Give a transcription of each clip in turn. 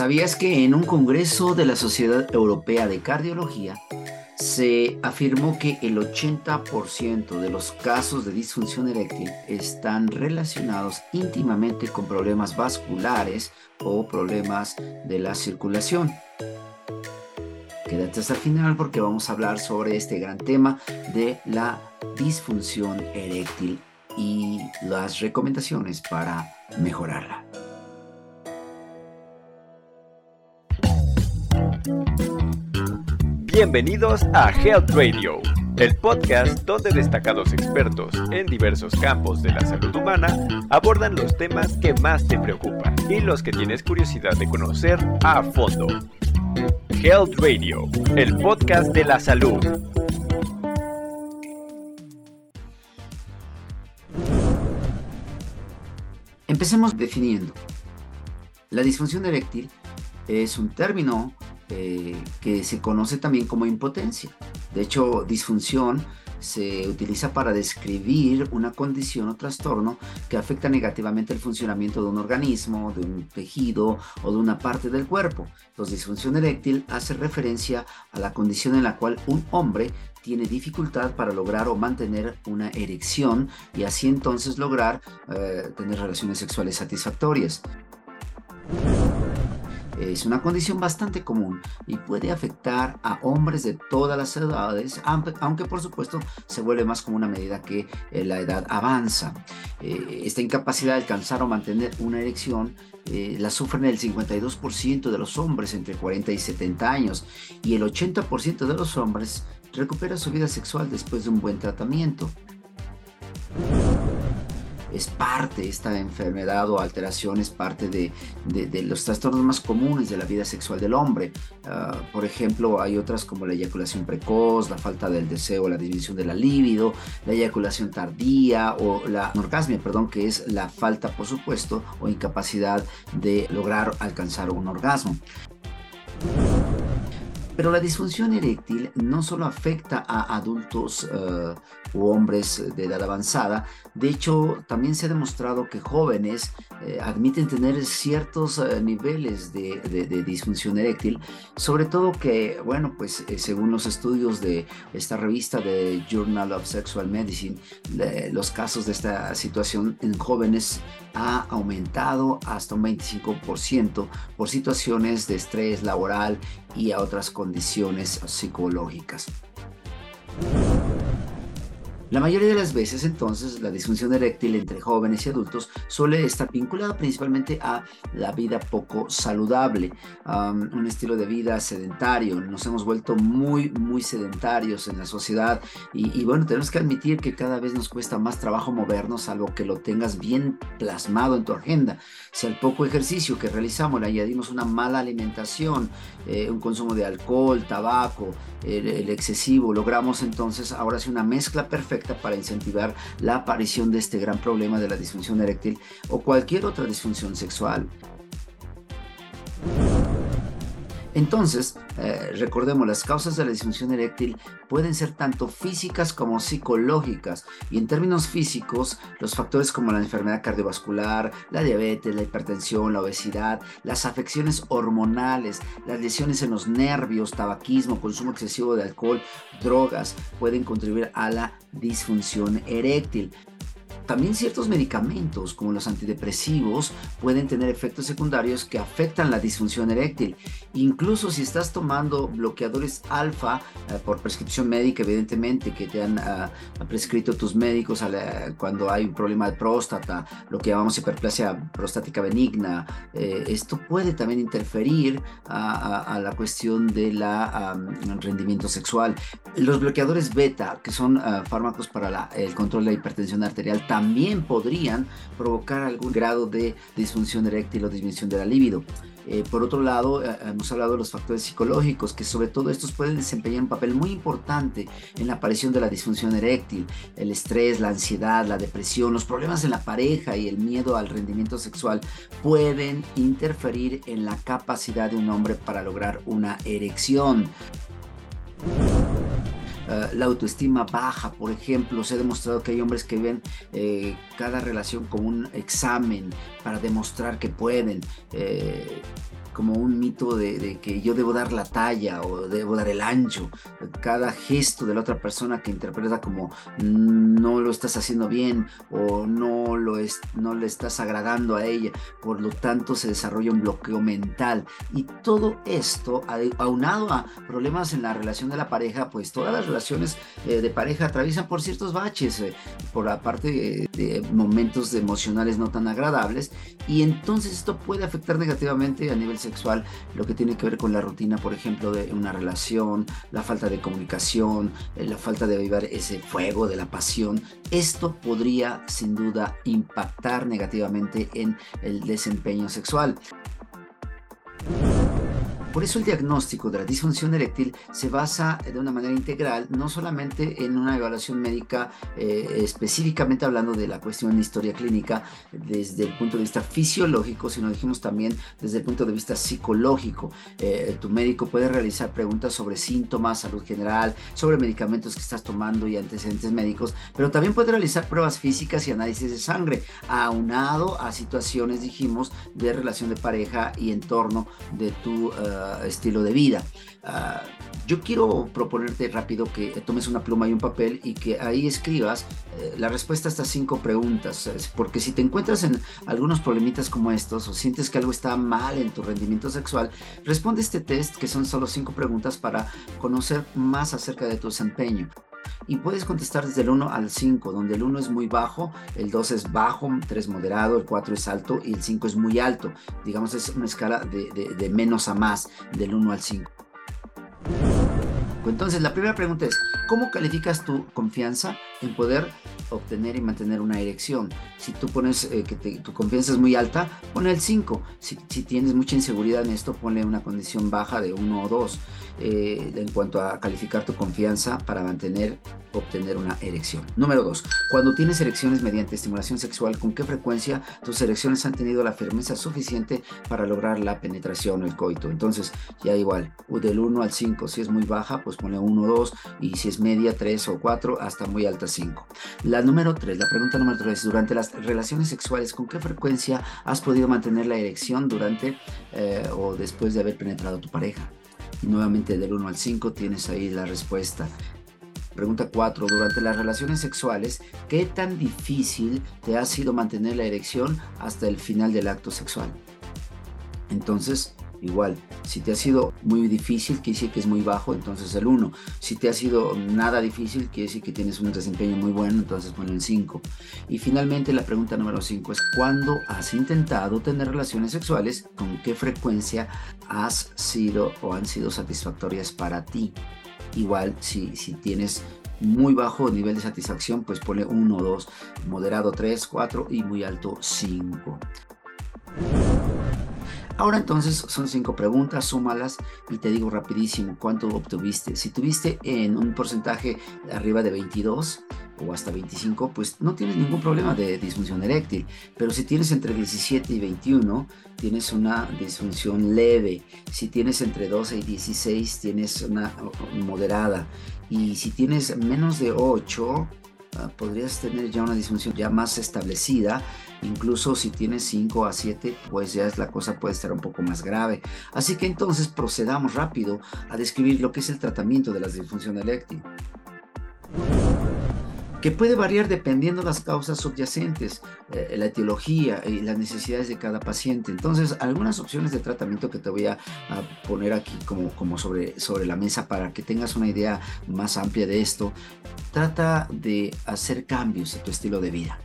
¿Sabías que en un congreso de la Sociedad Europea de Cardiología se afirmó que el 80% de los casos de disfunción eréctil están relacionados íntimamente con problemas vasculares o problemas de la circulación? Quédate hasta el final porque vamos a hablar sobre este gran tema de la disfunción eréctil y las recomendaciones para mejorarla. Bienvenidos a Health Radio, el podcast donde destacados expertos en diversos campos de la salud humana abordan los temas que más te preocupan y los que tienes curiosidad de conocer a fondo. Health Radio, el podcast de la salud. Empecemos definiendo. La disfunción eréctil es un término eh, que se conoce también como impotencia. De hecho, disfunción se utiliza para describir una condición o trastorno que afecta negativamente el funcionamiento de un organismo, de un tejido o de una parte del cuerpo. Entonces, disfunción eréctil hace referencia a la condición en la cual un hombre tiene dificultad para lograr o mantener una erección y así entonces lograr eh, tener relaciones sexuales satisfactorias. Es una condición bastante común y puede afectar a hombres de todas las edades, aunque por supuesto se vuelve más común a medida que eh, la edad avanza. Eh, esta incapacidad de alcanzar o mantener una erección eh, la sufren el 52% de los hombres entre 40 y 70 años y el 80% de los hombres recupera su vida sexual después de un buen tratamiento es parte, esta enfermedad o alteración es parte de, los trastornos más comunes de la vida sexual del hombre. Ah, por ejemplo, hay otras como la eyaculación precoz, la falta del deseo, la disminución de la libido, la eyaculación tardía o la orgasmia, perdón, que es la falta, por supuesto, o incapacidad de lograr alcanzar un orgasmo. Pero la disfunción eréctil no solo afecta a adultos uh, u hombres de edad avanzada, de hecho también se ha demostrado que jóvenes eh, admiten tener ciertos eh, niveles de, disfunción eréctil, sobre todo que, bueno, pues según los estudios de esta revista de Journal of Sexual Medicine, los casos de esta situación en jóvenes ha aumentado hasta un 25% por situaciones de estrés laboral y a otras condiciones psicológicas. La mayoría de las veces entonces la disfunción eréctil entre jóvenes y adultos suele estar vinculada principalmente a la vida poco saludable, un estilo de vida sedentario. Nos hemos vuelto muy, muy sedentarios en la sociedad y, bueno, tenemos que admitir que cada vez nos cuesta más trabajo movernos, algo que lo tengas bien plasmado en tu agenda. Si al poco ejercicio que realizamos le añadimos una mala alimentación, eh, un consumo de alcohol, tabaco, el, excesivo, logramos entonces ahora sí una mezcla perfecta para incentivar la aparición de este gran problema de la disfunción eréctil o cualquier otra disfunción sexual. Entonces, eh, recordemos, las causas de la disfunción eréctil pueden ser tanto físicas como psicológicas. Y en términos físicos, los factores como la enfermedad cardiovascular, la diabetes, la hipertensión, la obesidad, las afecciones hormonales, las lesiones en los nervios, tabaquismo, consumo excesivo de alcohol, drogas, pueden contribuir a la disfunción eréctil. También ciertos medicamentos, como los antidepresivos, pueden tener efectos secundarios que afectan la disfunción eréctil. Incluso si estás tomando bloqueadores alfa eh, por prescripción médica, evidentemente, que te han ah, prescrito tus médicos cuando hay un problema de próstata, lo que llamamos hiperplasia prostática benigna, eh, esto puede también interferir a, la cuestión del rendimiento sexual. Los bloqueadores beta, que son ah, fármacos para el control de la hipertensión arterial, también podrían provocar algún grado de disfunción eréctil o disminución de la libido. Eh, por otro lado, eh, hemos hablado de los factores psicológicos, que sobre todo estos pueden desempeñar un papel muy importante en la aparición de la disfunción eréctil. El estrés, la ansiedad, la depresión, los problemas en la pareja y el miedo al rendimiento sexual pueden interferir en la capacidad de un hombre para lograr una erección. Eh, la autoestima baja, por ejemplo, se ha demostrado que hay hombres que ven eh, cada relación como un examen para demostrar que pueden. Eh, como un mito de, que yo debo dar la talla o debo dar el ancho. Cada gesto de la otra persona que interpreta como mm, no lo estás haciendo bien o no, lo es, no le estás agradando a ella. Por lo tanto, se desarrolla un bloqueo mental. Y todo esto, aunado a problemas en la relación de la pareja, pues todas las relaciones eh, de pareja atraviesan por ciertos baches, eh, por aparte de, de momentos emocionales no tan agradables. Y entonces esto puede afectar negativamente a nivel sexual lo que tiene que ver con la rutina, por ejemplo, de una relación, la falta de comunicación, eh, la falta de avivar ese fuego de la pasión. Esto podría sin duda impactar negativamente en el desempeño sexual. Por eso el diagnóstico de la disfunción eréctil se basa de una manera integral, no solamente en una evaluación médica eh, específicamente hablando de la cuestión de historia clínica desde el punto de vista fisiológico, sino dijimos también desde el punto de vista psicológico. Eh, tu médico puede realizar preguntas sobre síntomas, salud general, sobre medicamentos que estás tomando y antecedentes médicos, pero también puede realizar pruebas físicas y análisis de sangre, aunado a situaciones, dijimos, de relación de pareja y entorno de tu... Uh, estilo de vida. Ah, yo quiero proponerte rápido que tomes una pluma y un papel y que ahí escribas eh, la respuesta a estas cinco preguntas, porque si te encuentras en algunos problemitas como estos o sientes que algo está mal en tu rendimiento sexual, responde este test que son solo cinco preguntas para conocer más acerca de tu desempeño y puedes contestar desde el 1 al 5, donde el 1 es muy bajo, el 2 es bajo, 3 moderado, el 4 es alto y el 5 es muy alto. Digamos, es una escala de, de menos a más, del 1 al 5. Entonces, la primera pregunta es, ¿cómo calificas tu confianza en poder obtener y mantener una erección? Si tú pones eh, que tu confianza es muy alta, pon el 5. Si, tienes mucha inseguridad en esto, ponle una condición baja de 1 o 2 eh, en cuanto a calificar tu confianza para mantener, obtener una erección. Número 2. Cuando tienes erecciones mediante estimulación sexual, ¿con qué frecuencia tus erecciones han tenido la firmeza suficiente para lograr la penetración o el coito? Entonces, ya igual, del 1 al 5, si es muy baja, pues pone 1 o 2, y si es media, 3 o 4, hasta muy alta, 5. La número 3, la pregunta número 3, durante las relaciones sexuales, ¿con qué frecuencia has podido mantener la erección durante eh, o después de haber penetrado tu pareja? Nuevamente del 1 al 5 tienes ahí la respuesta. Pregunta 4. Durante las relaciones sexuales, ¿qué tan difícil te ha sido mantener la erección hasta el final del acto sexual? Entonces, igual, si te ha sido muy difícil, quiere decir que es muy bajo, entonces el 1. Si te ha sido nada difícil, quiere decir que tienes un desempeño muy bueno, entonces pon el 5. Y finalmente la pregunta número 5 es, ¿cuándo has intentado tener relaciones sexuales? ¿Con qué frecuencia has sido o han sido satisfactorias para ti? Igual, si, si tienes muy bajo nivel de satisfacción, pues pone 1, 2, moderado 3, 4 y muy alto 5. Ahora entonces son cinco preguntas, súmalas y te digo rapidísimo cuánto obtuviste. Si tuviste en un porcentaje arriba de 22 o hasta 25, pues no tienes ningún problema de disfunción eréctil. Pero si tienes entre 17 y 21, tienes una disfunción leve. Si tienes entre 12 y 16, tienes una moderada. Y si tienes menos de 8, Ah, podrías tener ya una disfunción ya más establecida. Incluso si tienes 5 a 7, pues ya es la cosa puede estar un poco más grave. Así que entonces procedamos rápido a describir lo que es el tratamiento de la disfunción eréctil que puede variar dependiendo de las causas subyacentes, eh, la etiología y las necesidades de cada paciente. Entonces, algunas opciones de tratamiento que te voy a, poner aquí como, como sobre, sobre la mesa para que tengas una idea más amplia de esto, trata de hacer cambios a tu estilo de vida.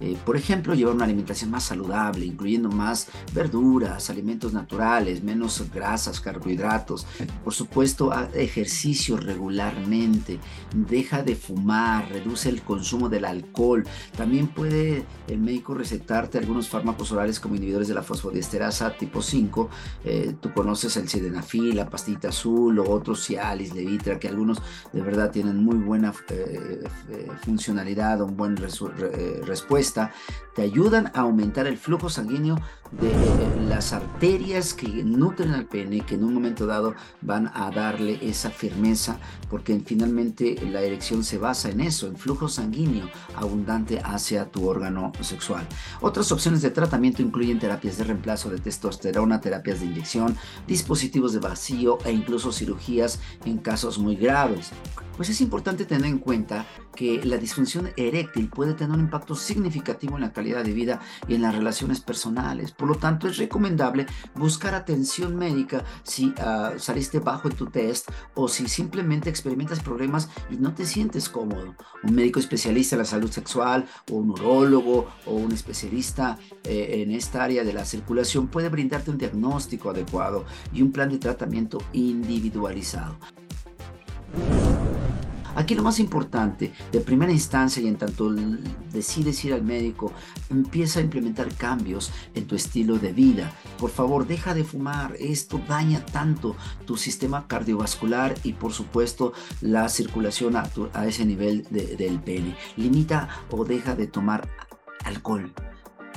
Eh, por ejemplo, llevar una alimentación más saludable, incluyendo más verduras, alimentos naturales, menos grasas, carbohidratos. Por supuesto, ejercicio regularmente, deja de fumar, reduce el consumo del alcohol. También puede el médico recetarte algunos fármacos orales como inhibidores de la fosfodiesterasa tipo 5. Eh, tú conoces el sildenafil, la pastita azul o otros Cialis, Levitra, que algunos de verdad tienen muy buena eh, funcionalidad o un buen respuesta respuesta, te ayudan a aumentar el flujo sanguíneo de las arterias que nutren al pene, que en un momento dado van a darle esa firmeza, porque finalmente la erección se basa en eso, en flujo sanguíneo abundante hacia tu órgano sexual. Otras opciones de tratamiento incluyen terapias de reemplazo de testosterona, terapias de inyección, dispositivos de vacío e incluso cirugías en casos muy graves. Pues es importante tener en cuenta que la disfunción eréctil puede tener un impacto significativo en la calidad de vida y en las relaciones personales. Por lo tanto, es recomendable buscar atención médica si ah, saliste bajo en tu test o si simplemente experimentas problemas y no te sientes cómodo. Un médico especialista en la salud sexual o un urólogo o un especialista eh, en esta área de la circulación puede brindarte un diagnóstico adecuado y un plan de tratamiento individualizado. Aquí lo más importante, de primera instancia y en tanto decides ir al médico, empieza a implementar cambios en tu estilo de vida. Por favor, deja de fumar. Esto daña tanto tu sistema cardiovascular y por supuesto la circulación a, ese nivel del pene. Limita o deja de tomar alcohol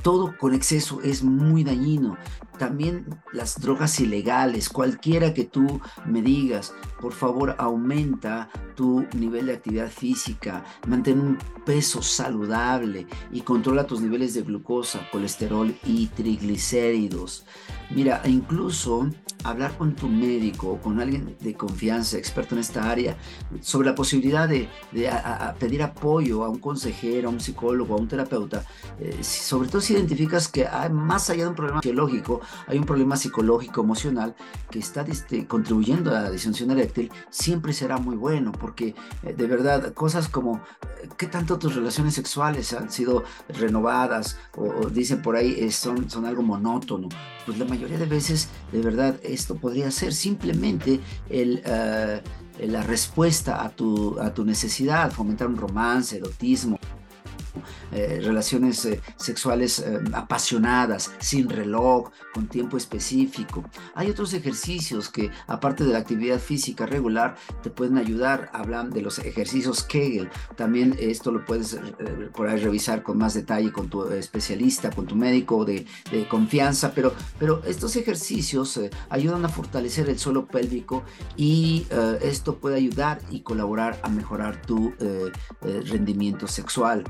todo con exceso es muy dañino. También las drogas ilegales, cualquiera que tú me digas, por favor aumenta tu nivel de actividad física, mantén un peso saludable y controla tus niveles de glucosa, colesterol y triglicéridos. Mira, incluso hablar con tu médico o con alguien de confianza, experto en esta área, sobre la posibilidad de, pedir apoyo a un consejero, a un psicólogo, a un terapeuta, eh, sobre todo si identificas que hay, más allá de un problema biológico, hay un problema psicológico, emocional, que está este, contribuyendo a la disfunción eréctil, siempre será muy bueno, porque eh, de verdad, cosas como eh, qué tanto tus relaciones sexuales han sido renovadas o, dicen por ahí son, son algo monótono, pues la mayoría de veces, de verdad, esto podría ser simplemente eh, la respuesta a tu, a tu necesidad, fomentar un romance, erotismo. Eh, relaciones eh, sexuales eh, apasionadas, sin reloj, con tiempo específico. Hay otros ejercicios que, aparte de la actividad física regular, te pueden ayudar. Hablan de los ejercicios Kegel. También esto lo puedes por ahí revisar con más detalle con tu especialista, con tu médico de, de confianza. Pero, pero estos ejercicios ayudan a fortalecer el suelo pélvico y esto puede ayudar y colaborar a mejorar tu rendimiento sexual.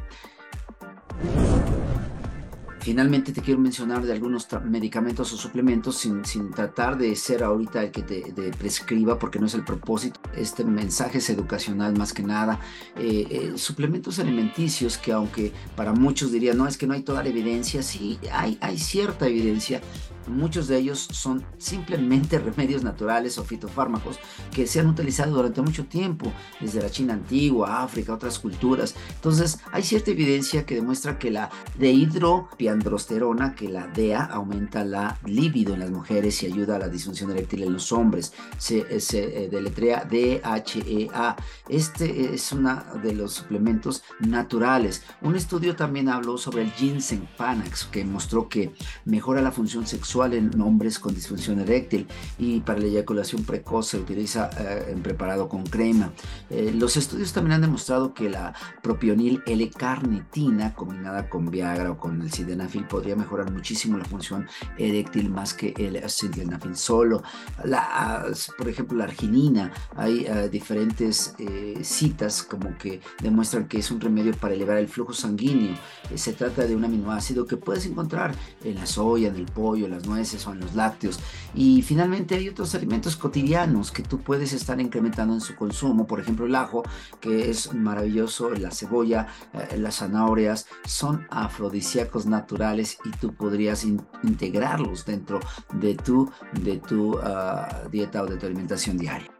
Finalmente te quiero mencionar de algunos medicamentos o suplementos sin, sin, tratar de ser ahorita el que te, prescriba porque no es el propósito. Este mensaje es educacional más que nada. Eh, eh, suplementos alimenticios que aunque para muchos dirían, no, es que no hay toda la evidencia, sí, hay, hay cierta evidencia Muchos de ellos son simplemente remedios naturales o fitofármacos que se han utilizado durante mucho tiempo, desde la China antigua, África, otras culturas. Entonces, hay cierta evidencia que demuestra que la dehidropiandrosterona, que la DEA, aumenta la libido en las mujeres y ayuda a la disfunción eréctil en los hombres. Se, eh, se eh, deletrea DHEA. Este es uno de los suplementos naturales. Un estudio también habló sobre el ginseng panax, que mostró que mejora la función sexual en hombres con disfunción eréctil y para la eyaculación precoz se utiliza eh, en preparado con crema. Eh, los estudios también han demostrado que la propionil L-carnitina combinada con Viagra o con el sildenafil podría mejorar muchísimo la función eréctil más que el sildenafil solo. La, por ejemplo, la arginina, hay eh, diferentes citas como que demuestran que es un remedio para elevar el flujo sanguíneo. se trata de un aminoácido que puedes encontrar en la soya, en el pollo, las nueces o en los lácteos. Y finalmente hay otros alimentos cotidianos que tú puedes estar incrementando en su consumo, por ejemplo el ajo, que es maravilloso, la cebolla, eh, las zanahorias, son afrodisíacos naturales y tú podrías integrarlos dentro de tu, de tu ah, dieta o de tu alimentación diaria.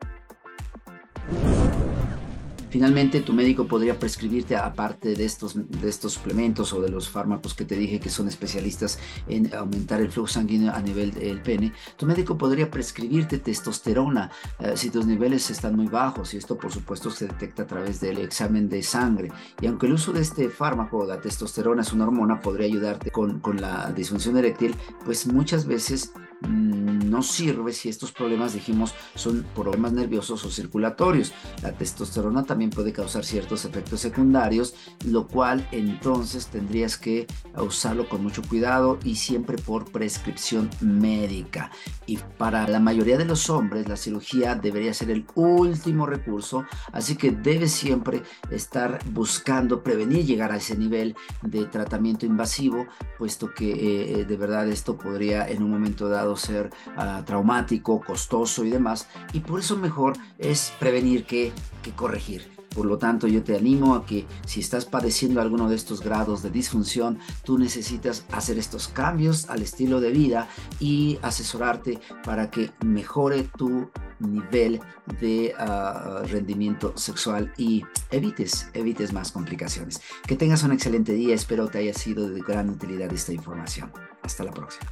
Finalmente, tu médico podría prescribirte, aparte de estos, de estos suplementos o de los fármacos que te dije que son especialistas en aumentar el flujo sanguíneo a nivel del pene, tu médico podría prescribirte testosterona eh, si tus niveles están muy bajos y esto por supuesto se detecta a través del examen de sangre. Y aunque el uso de este fármaco, la testosterona es una hormona, podría ayudarte con, con la disfunción eréctil, pues muchas veces mm, no sirve si estos problemas, dijimos, son problemas nerviosos o circulatorios. La testosterona también puede causar ciertos efectos secundarios, lo cual entonces tendrías que usarlo con mucho cuidado y siempre por prescripción médica. Y para la mayoría de los hombres, la cirugía debería ser el último recurso, así que debes siempre estar buscando prevenir llegar a ese nivel de tratamiento invasivo, puesto que eh, de verdad esto podría en un momento dado ser ah, traumático, costoso y demás, y por eso mejor es prevenir que, que corregir. Por lo tanto, yo te animo a que si estás padeciendo alguno de estos grados de disfunción, tú necesitas hacer estos cambios al estilo de vida y asesorarte para que mejore tu nivel de ah, rendimiento sexual y evites, evites más complicaciones. Que tengas un excelente día, espero te haya sido de gran utilidad esta información. Hasta la próxima.